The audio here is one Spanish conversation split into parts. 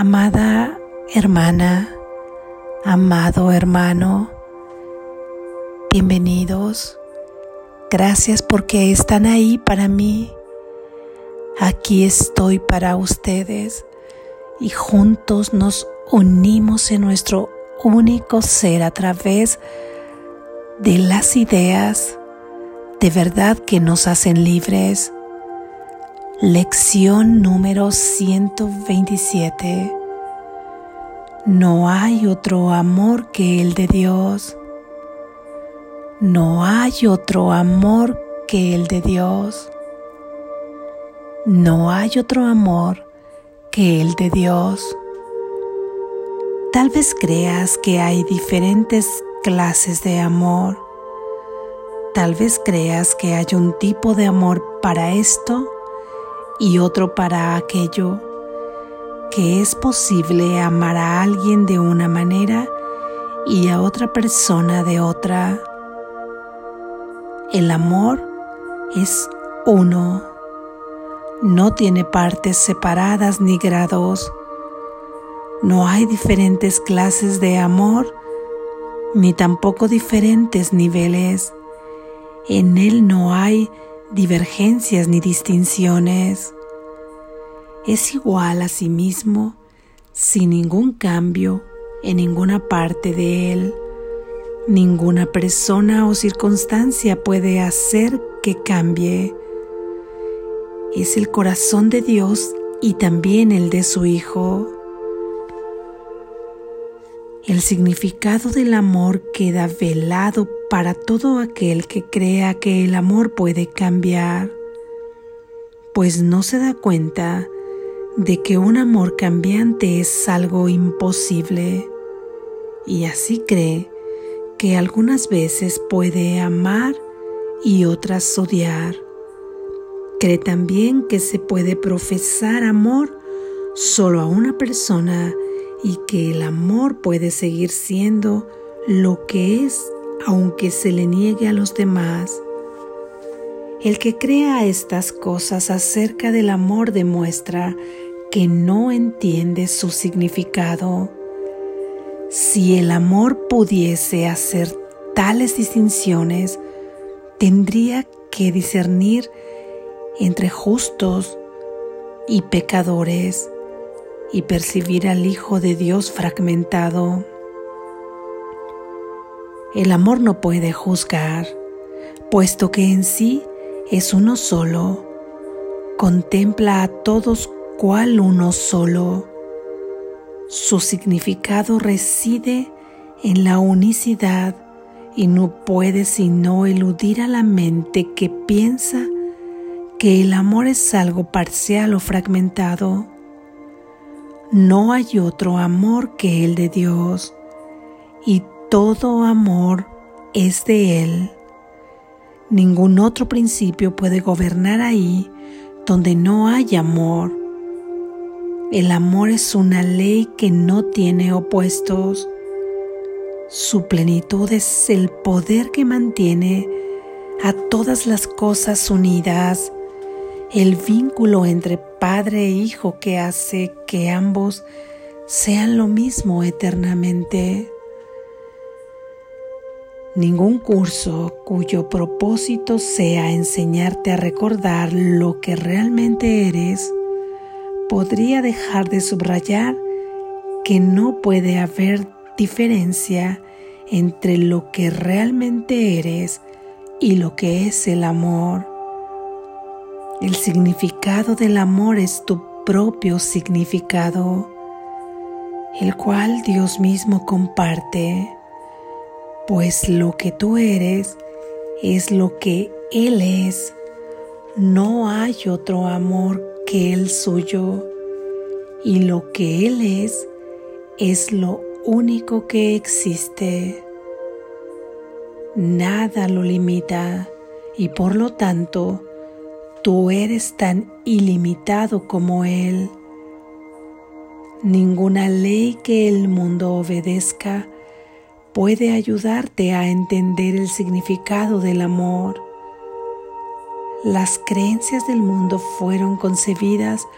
Amada hermana, amado hermano, bienvenidos. Gracias porque están ahí para mí. Aquí estoy para ustedes y juntos nos unimos en nuestro único ser a través de las ideas de verdad que nos hacen libres Lección número 127. No hay otro amor que el de Dios. No hay otro amor que el de Dios. No hay otro amor que el de Dios. Tal vez creas que hay diferentes clases de amor. Tal vez creas que hay un tipo de amor para esto y otro para aquello, que es posible amar a alguien de una manera y a otra persona de otra. El amor es uno, no tiene partes separadas ni grados. No hay diferentes clases de amor, ni tampoco diferentes niveles. En él no hay divergencias ni distinciones. Es igual a sí mismo sin ningún cambio en ninguna parte de él. Ninguna persona o circunstancia puede hacer que cambie. Es el corazón de Dios y también el de su Hijo. El significado del amor queda velado para todo aquel que crea que el amor puede cambiar, pues no se da cuenta de que un amor cambiante es algo imposible y así cree que algunas veces puede amar y otras odiar. Cree también que se puede profesar amor solo a una persona y que el amor puede seguir siendo lo que es aunque se le niegue a los demás. El que crea estas cosas acerca del amor demuestra que no entiende su significado. Si el amor pudiese hacer tales distinciones, tendría que discernir entre justos y pecadores y percibir al Hijo de Dios fragmentado. El amor no puede juzgar, puesto que en sí es uno solo. Contempla a todos cual uno solo. Su significado reside en la unicidad y no puede sino eludir a la mente que piensa que el amor es algo parcial o fragmentado. No hay otro amor que el de Dios y todo amor es de Él. Ningún otro principio puede gobernar ahí donde no hay amor. El amor es una ley que no tiene opuestos. Su plenitud es el poder que mantiene a todas las cosas unidas el vínculo entre padre e hijo que hace que ambos sean lo mismo eternamente. Ningún curso cuyo propósito sea enseñarte a recordar lo que realmente eres podría dejar de subrayar que no puede haber diferencia entre lo que realmente eres y lo que es el amor. El significado del amor es tu propio significado, el cual Dios mismo comparte, pues lo que tú eres es lo que Él es. No hay otro amor que el suyo, y lo que Él es es lo único que existe. Nada lo limita y por lo tanto Tú eres tan ilimitado como Él. Ninguna ley que el mundo obedezca puede ayudarte a entender el significado del amor. Las creencias del mundo fueron concebidas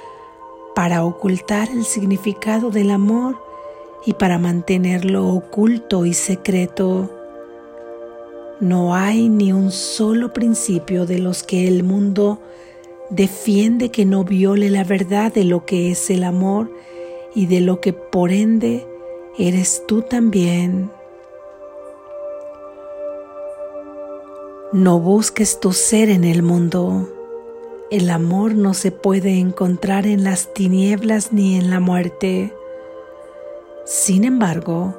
para ocultar el significado del amor y para mantenerlo oculto y secreto. No hay ni un solo principio de los que el mundo defiende que no viole la verdad de lo que es el amor y de lo que por ende eres tú también. No busques tu ser en el mundo. El amor no se puede encontrar en las tinieblas ni en la muerte. Sin embargo,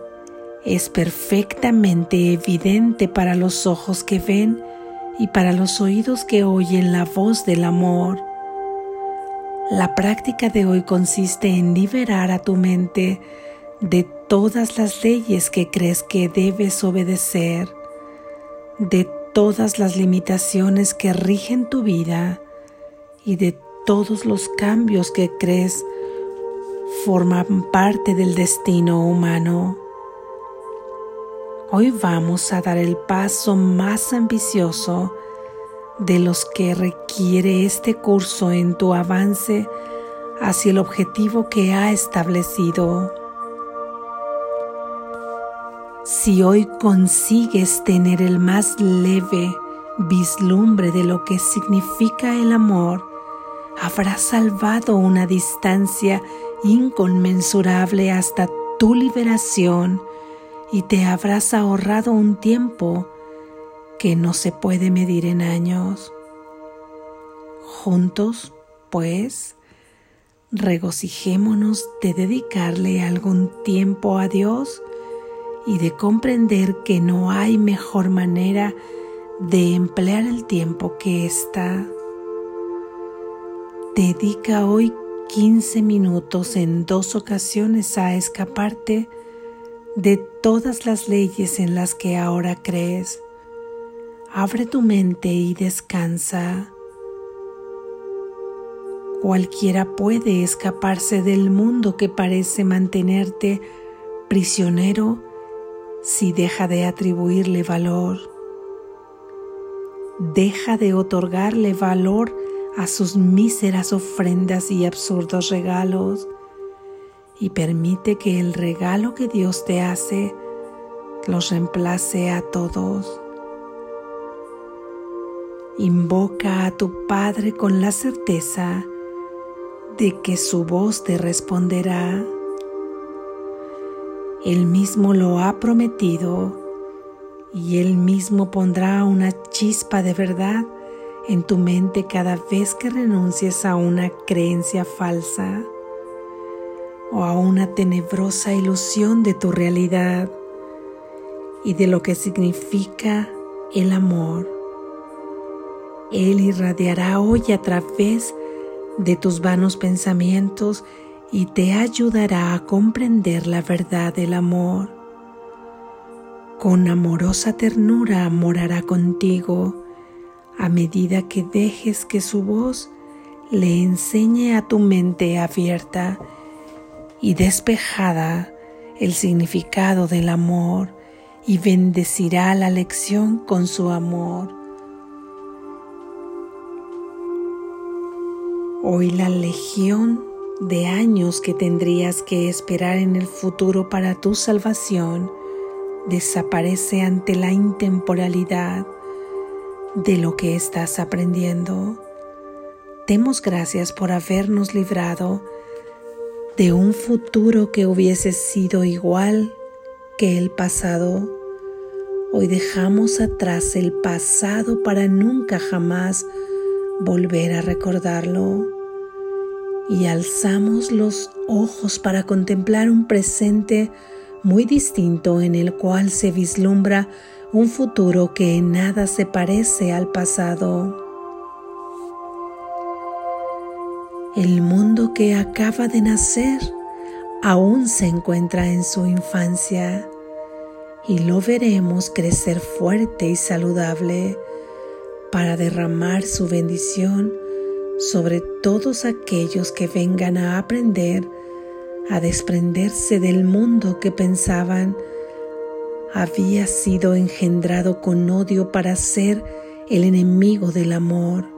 es perfectamente evidente para los ojos que ven y para los oídos que oyen la voz del amor. La práctica de hoy consiste en liberar a tu mente de todas las leyes que crees que debes obedecer, de todas las limitaciones que rigen tu vida y de todos los cambios que crees forman parte del destino humano. Hoy vamos a dar el paso más ambicioso de los que requiere este curso en tu avance hacia el objetivo que ha establecido. Si hoy consigues tener el más leve vislumbre de lo que significa el amor, habrás salvado una distancia inconmensurable hasta tu liberación y te habrás ahorrado un tiempo que no se puede medir en años. Juntos, pues, regocijémonos de dedicarle algún tiempo a Dios y de comprender que no hay mejor manera de emplear el tiempo que esta. Dedica hoy 15 minutos en dos ocasiones a escaparte de todas las leyes en las que ahora crees. Abre tu mente y descansa. Cualquiera puede escaparse del mundo que parece mantenerte prisionero si deja de atribuirle valor. Deja de otorgarle valor a sus míseras ofrendas y absurdos regalos y permite que el regalo que Dios te hace los reemplace a todos. Invoca a tu Padre con la certeza de que su voz te responderá. Él mismo lo ha prometido y Él mismo pondrá una chispa de verdad en tu mente cada vez que renuncies a una creencia falsa o a una tenebrosa ilusión de tu realidad y de lo que significa el amor. Él irradiará hoy a través de tus vanos pensamientos y te ayudará a comprender la verdad del amor. Con amorosa ternura morará contigo a medida que dejes que su voz le enseñe a tu mente abierta y despejada el significado del amor y bendecirá la lección con su amor. Hoy la legión de años que tendrías que esperar en el futuro para tu salvación desaparece ante la intemporalidad de lo que estás aprendiendo. Demos gracias por habernos librado de un futuro que hubiese sido igual que el pasado. Hoy dejamos atrás el pasado para nunca jamás volver a recordarlo y alzamos los ojos para contemplar un presente muy distinto en el cual se vislumbra un futuro que en nada se parece al pasado. El mundo que acaba de nacer aún se encuentra en su infancia y lo veremos crecer fuerte y saludable para derramar su bendición sobre todos aquellos que vengan a aprender a desprenderse del mundo que pensaban había sido engendrado con odio para ser el enemigo del amor.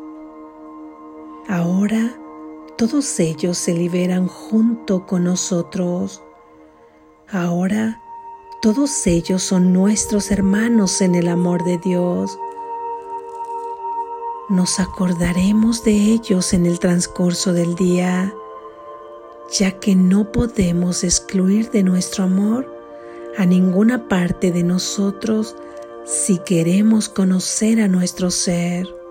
Ahora todos ellos se liberan junto con nosotros. Ahora todos ellos son nuestros hermanos en el amor de Dios. Nos acordaremos de ellos en el transcurso del día, ya que no podemos excluir de nuestro amor a ninguna parte de nosotros si queremos conocer a nuestro ser.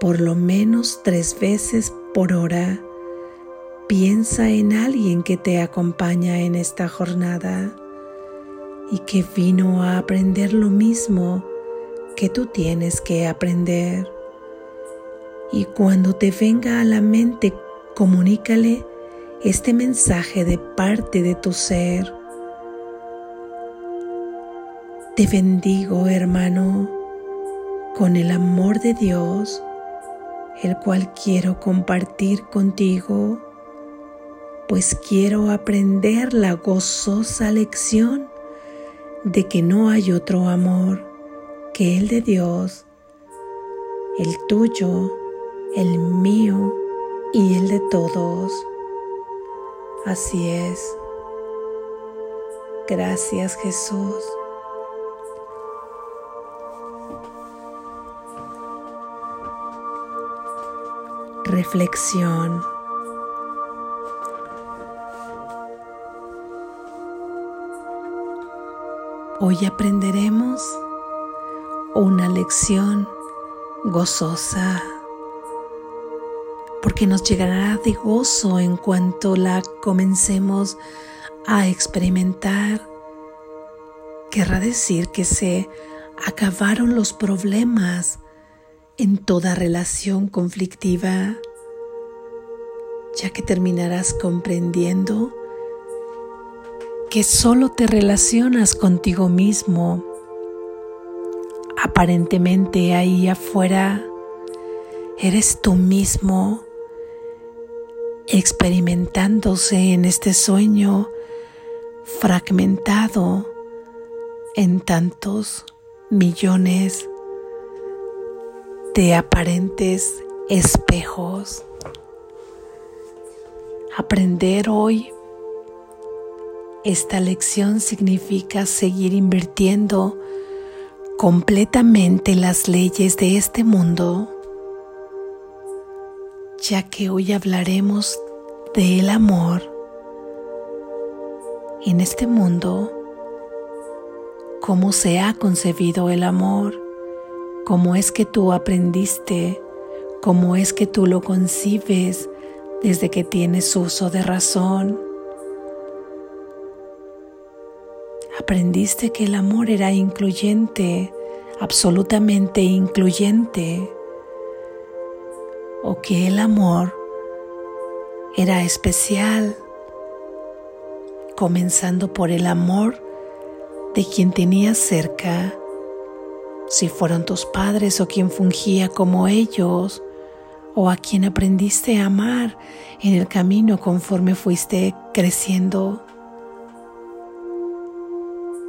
Por lo menos tres veces por hora, piensa en alguien que te acompaña en esta jornada y que vino a aprender lo mismo que tú tienes que aprender. Y cuando te venga a la mente, comunícale este mensaje de parte de tu ser. Te bendigo, hermano, con el amor de Dios, el cual quiero compartir contigo, pues quiero aprender la gozosa lección de que no hay otro amor que el de Dios, el tuyo, el mío y el de todos. Así es. Gracias Jesús. Reflexión. Hoy aprenderemos una lección gozosa, porque nos llegará de gozo en cuanto la comencemos a experimentar. Querrá decir que se acabaron los problemas en toda relación conflictiva, ya que terminarás comprendiendo que solo te relacionas contigo mismo. Aparentemente ahí afuera eres tú mismo experimentándose en este sueño fragmentado en tantos millones de aparentes espejos. Aprender hoy esta lección significa seguir invirtiendo completamente las leyes de este mundo, ya que hoy hablaremos del amor en este mundo, cómo se ha concebido el amor, cómo es que tú aprendiste, cómo es que tú lo concibes desde que tienes uso de razón. Aprendiste que el amor era incluyente, absolutamente incluyente, o que el amor era especial, comenzando por el amor de quien tenías cerca, si fueron tus padres o quien fungía como ellos, o a quien aprendiste a amar en el camino conforme fuiste creciendo.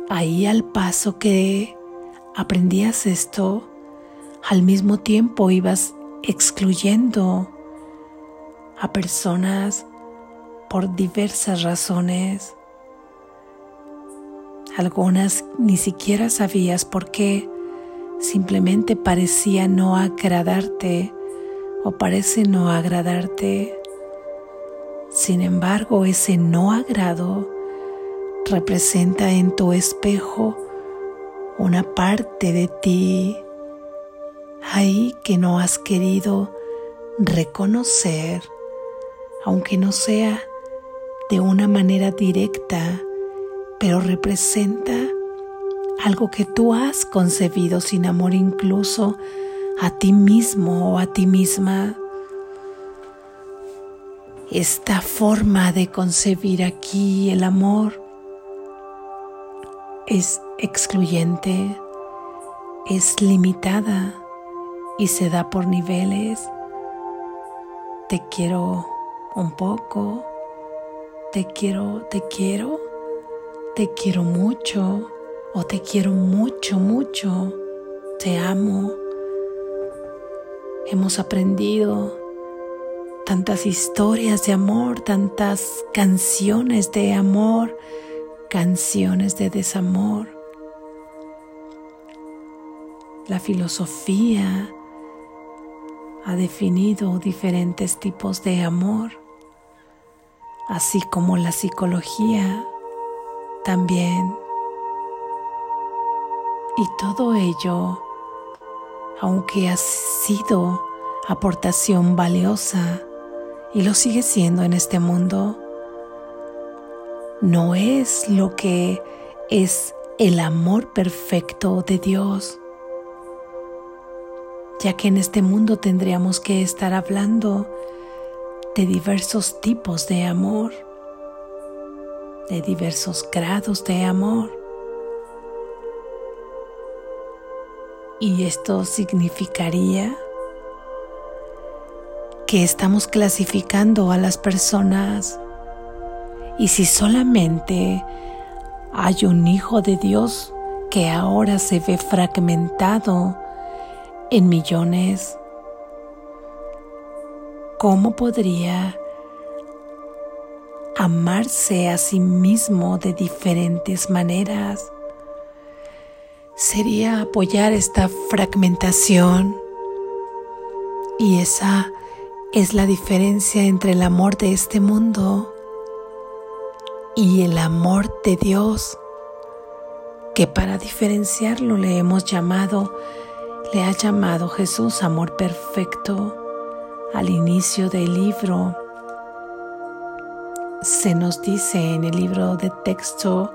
Ahí al paso que aprendías esto, al mismo tiempo ibas excluyendo a personas por diversas razones. Algunas ni siquiera sabías por qué, simplemente parecía no agradarte o parece no agradarte. Sin embargo, ese no agrado representa en tu espejo una parte de ti ahí que no has querido reconocer, aunque no sea de una manera directa, pero representa algo que tú has concebido sin amor incluso a ti mismo o a ti misma. Esta forma de concebir aquí el amor es excluyente, es limitada y se da por niveles. Te quiero un poco, te quiero, te quiero, te quiero mucho o te quiero mucho, mucho, te amo. Hemos aprendido tantas historias de amor, tantas canciones de amor, canciones de desamor. La filosofía ha definido diferentes tipos de amor, así como la psicología también. Y todo ello, aunque ha sido aportación valiosa y lo sigue siendo en este mundo, no es lo que es el amor perfecto de Dios, ya que en este mundo tendríamos que estar hablando de diversos tipos de amor, de diversos grados de amor. Y esto significaría que estamos clasificando a las personas y si solamente hay un hijo de Dios que ahora se ve fragmentado en millones, ¿cómo podría amarse a sí mismo de diferentes maneras? Sería apoyar esta fragmentación y esa es la diferencia entre el amor de este mundo y el amor de Dios, que para diferenciarlo le hemos llamado, le ha llamado Jesús amor perfecto. Al inicio del libro se nos dice en el libro de texto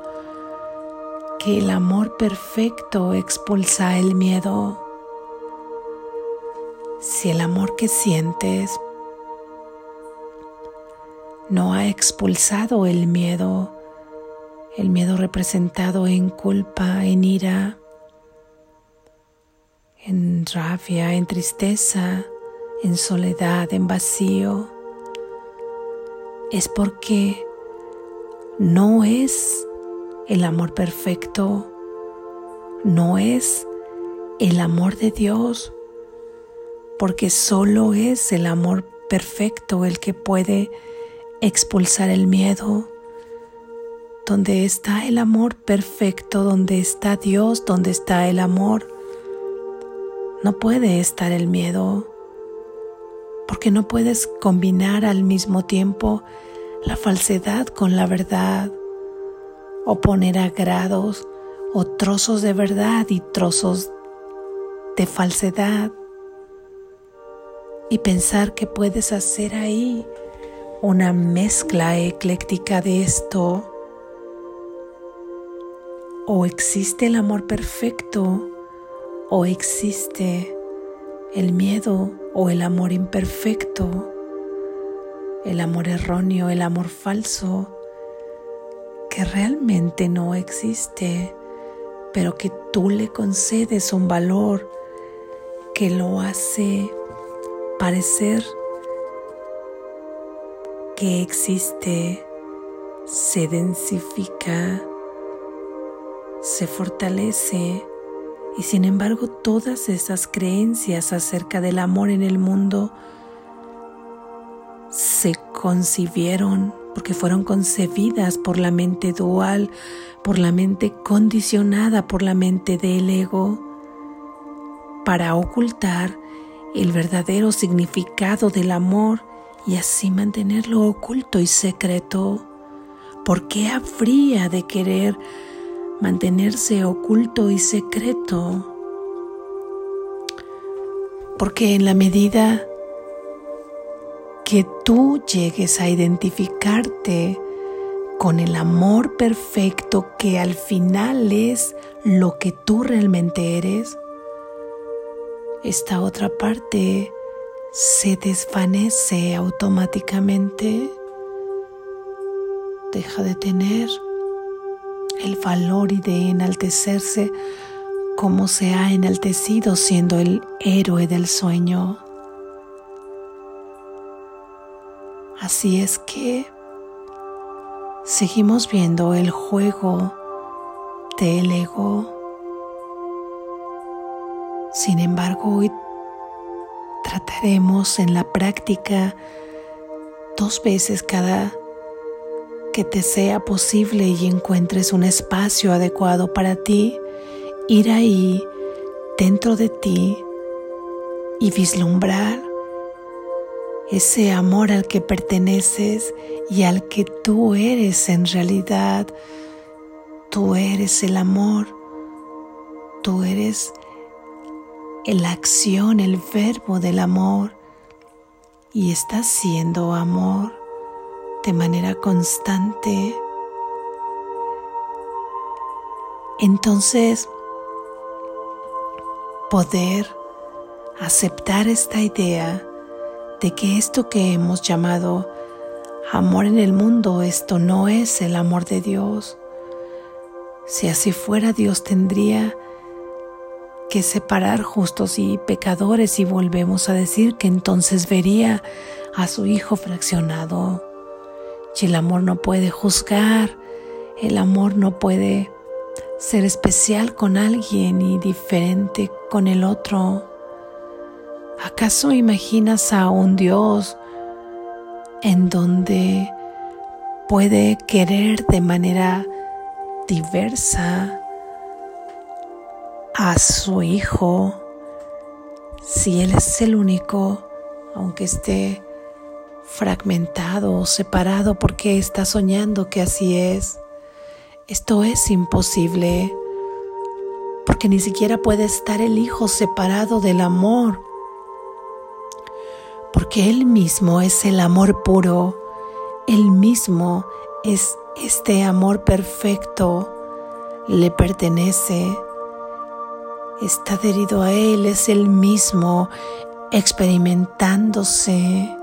que el amor perfecto expulsa el miedo. Si el amor que sientes no ha expulsado el miedo, el miedo representado en culpa, en ira, en rabia, en tristeza, en soledad, en vacío, es porque no es el amor perfecto, no es el amor de Dios, porque solo es el amor perfecto el que puede expulsar el miedo, donde está el amor perfecto, donde está Dios, donde está el amor, no puede estar el miedo, porque no puedes combinar al mismo tiempo la falsedad con la verdad, o poner a grados o trozos de verdad y trozos de falsedad, y pensar que puedes hacer ahí una mezcla ecléctica de esto? ¿O existe el amor perfecto o existe el miedo o el amor imperfecto, el amor erróneo, el amor falso, que realmente no existe, pero que tú le concedes un valor que lo hace parecer que existe se densifica, se fortalece y sin embargo todas esas creencias acerca del amor en el mundo se concibieron porque fueron concebidas por la mente dual, por la mente condicionada por la mente del ego, para ocultar el verdadero significado del amor y así mantenerlo oculto y secreto. ¿Por qué habría de querer mantenerse oculto y secreto? Porque en la medida que tú llegues a identificarte con el amor perfecto que al final es lo que tú realmente eres, esta otra parte se desvanece automáticamente, deja de tener el valor y de enaltecerse como se ha enaltecido siendo el héroe del sueño. Así es que seguimos viendo el juego del ego. Sin embargo, hoy trataremos en la práctica dos veces cada que te sea posible y encuentres un espacio adecuado para ti, ir ahí dentro de ti y vislumbrar ese amor al que perteneces y al que tú eres en realidad. Tú eres el amor, tú eres la acción, el verbo del amor y estás siendo amor de manera constante. Entonces, poder aceptar esta idea de que esto que hemos llamado amor en el mundo, esto no es el amor de Dios. Si así fuera, Dios tendría que separar justos y pecadores y volvemos a decir que entonces vería a su Hijo fraccionado. Y el amor no puede juzgar, el amor no puede ser especial con alguien y diferente con el otro. ¿Acaso imaginas a un Dios en donde puede querer de manera diversa a su hijo si Él es el único, aunque esté fragmentado o separado porque está soñando que así es? Esto es imposible porque ni siquiera puede estar el hijo separado del amor porque Él mismo es el amor puro, Él mismo es este amor perfecto, le pertenece, está adherido a Él, es el mismo experimentándose.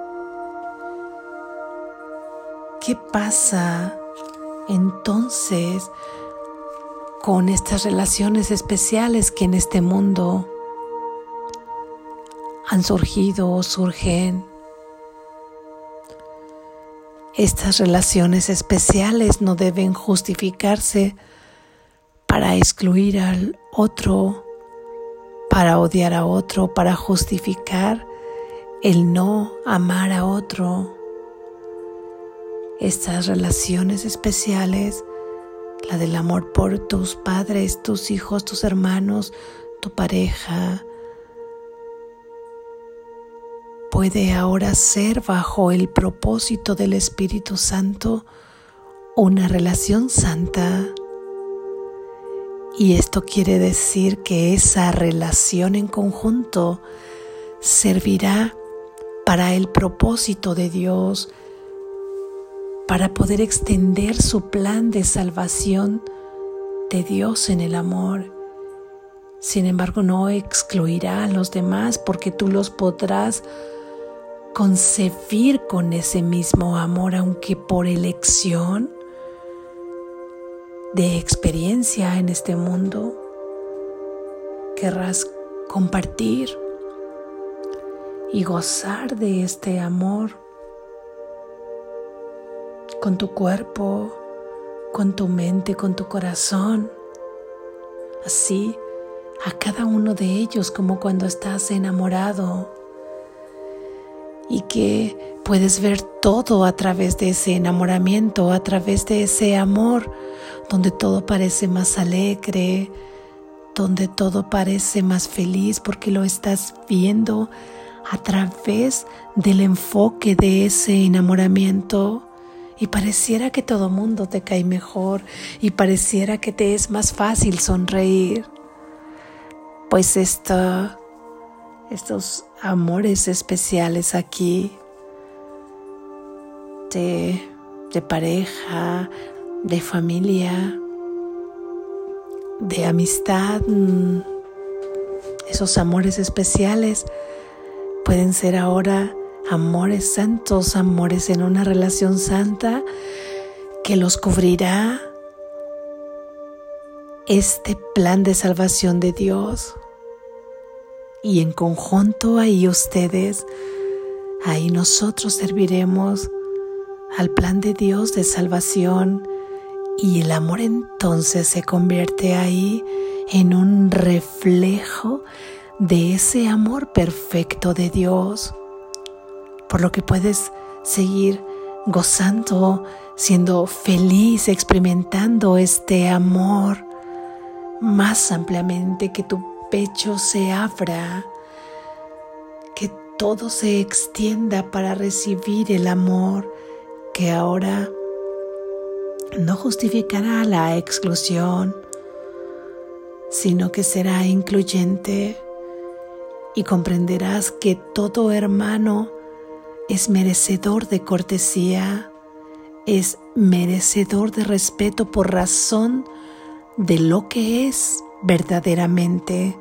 ¿Qué pasa entonces con estas relaciones especiales que en este mundo han surgido o surgen. Estas relaciones especiales no deben justificarse para excluir al otro, para odiar a otro, para justificar el no amar a otro. Estas relaciones especiales, la del amor por tus padres, tus hijos, tus hermanos, tu pareja, puede ahora ser bajo el propósito del Espíritu Santo una relación santa. Y esto quiere decir que esa relación en conjunto servirá para el propósito de Dios, para poder extender su plan de salvación de Dios en el amor. Sin embargo, no excluirá a los demás porque tú los podrás concebir con ese mismo amor, aunque por elección de experiencia en este mundo, querrás compartir y gozar de este amor con tu cuerpo, con tu mente, con tu corazón. Así a cada uno de ellos como cuando estás enamorado y que puedes ver todo a través de ese enamoramiento, a través de ese amor, donde todo parece más alegre, donde todo parece más feliz porque lo estás viendo a través del enfoque de ese enamoramiento. Y pareciera que todo mundo te cae mejor y pareciera que te es más fácil sonreír. Pues esto estos amores especiales aquí de, pareja, de familia, de amistad, mm, esos amores especiales pueden ser ahora amores santos, amores en una relación santa que los cubrirá este plan de salvación de Dios y en conjunto ahí ustedes, ahí nosotros serviremos al plan de Dios de salvación y el amor entonces se convierte ahí en un reflejo de ese amor perfecto de Dios, por lo que puedes seguir gozando, siendo feliz, experimentando este amor más ampliamente, que tu pecho se abra, que todo se extienda para recibir el amor que ahora no justificará la exclusión, sino que será incluyente y comprenderás que todo hermano es merecedor de cortesía, es merecedor de respeto por razón de lo que es verdaderamente.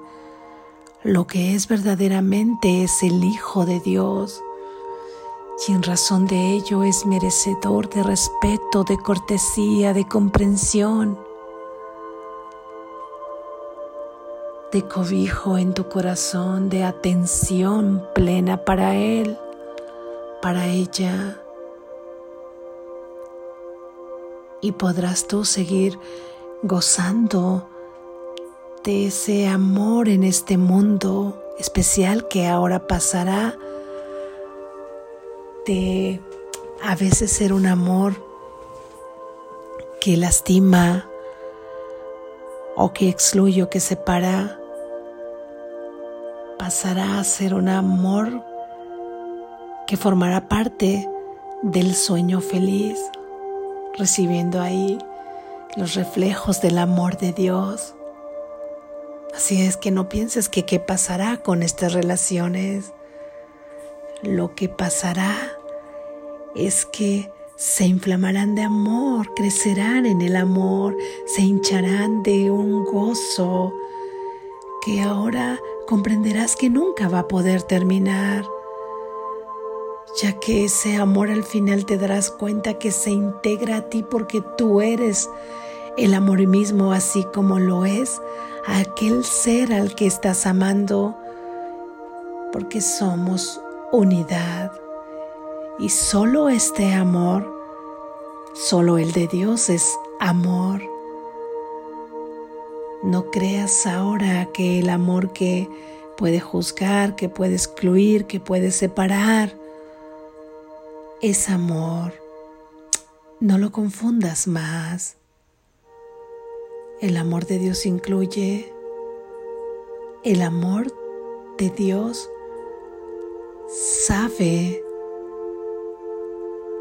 Lo que es verdaderamente es el Hijo de Dios y en razón de ello es merecedor de respeto, de cortesía, de comprensión, de cobijo en tu corazón, de atención plena para Él, para ella. Y podrás tú seguir gozando ese amor en este mundo especial que ahora pasará de a veces ser un amor que lastima o que excluye o que separa, pasará a ser un amor que formará parte del sueño feliz, recibiendo ahí los reflejos del amor de Dios. Así es que no pienses que qué pasará con estas relaciones. Lo que pasará es que se inflamarán de amor, crecerán en el amor, se hincharán de un gozo que ahora comprenderás que nunca va a poder terminar, ya que ese amor al final te darás cuenta que se integra a ti porque tú eres el amor mismo así como lo es aquel ser al que estás amando, porque somos unidad. Y solo este amor, solo el de Dios es amor. No creas ahora que el amor que puede juzgar, que puede excluir, que puede separar, es amor. No lo confundas más. El amor de Dios incluye el amor de Dios sabe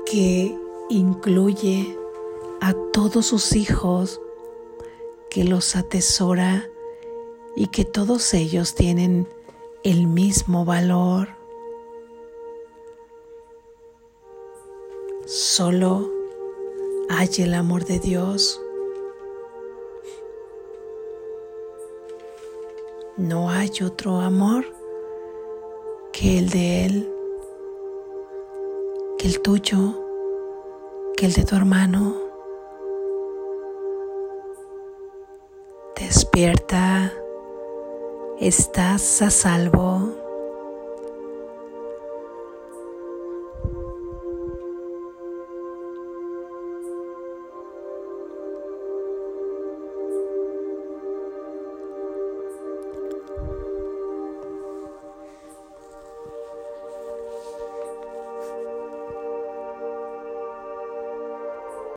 que incluye a todos sus hijos, que los atesora y que todos ellos tienen el mismo valor. Solo hay el amor de Dios. No hay otro amor que el de Él, que el tuyo, que el de tu hermano. Despierta, estás a salvo.